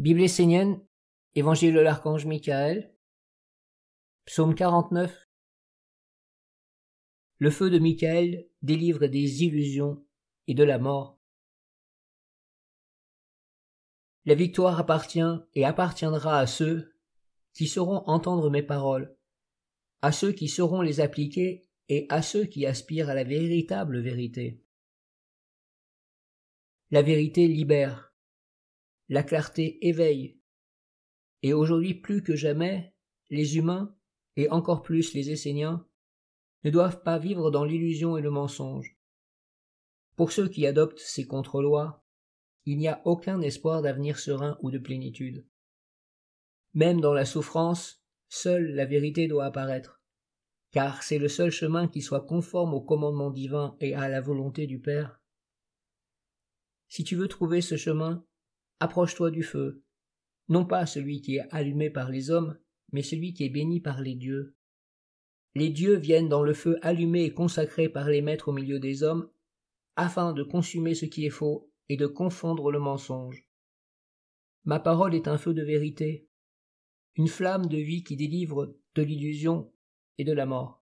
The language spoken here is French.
Bible essénienne, Évangile de l'archange Michael, Psaume 49. Le feu de Michael délivre des illusions et de la mort. La victoire appartient et appartiendra à ceux qui sauront entendre mes paroles, à ceux qui sauront les appliquer et à ceux qui aspirent à la véritable vérité. La vérité libère, la clarté éveille, et aujourd'hui plus que jamais, les humains, et encore plus les Esséniens, ne doivent pas vivre dans l'illusion et le mensonge. Pour ceux qui adoptent ces contre-lois, il n'y a aucun espoir d'avenir serein ou de plénitude. Même dans la souffrance, seule la vérité doit apparaître, car c'est le seul chemin qui soit conforme au commandement divin et à la volonté du Père. Si tu veux trouver ce chemin, approche-toi du feu, non pas celui qui est allumé par les hommes, mais celui qui est béni par les dieux. Les dieux viennent dans le feu allumé et consacré par les maîtres au milieu des hommes, afin de consumer ce qui est faux et de confondre le mensonge. Ma parole est un feu de vérité, une flamme de vie qui délivre de l'illusion et de la mort.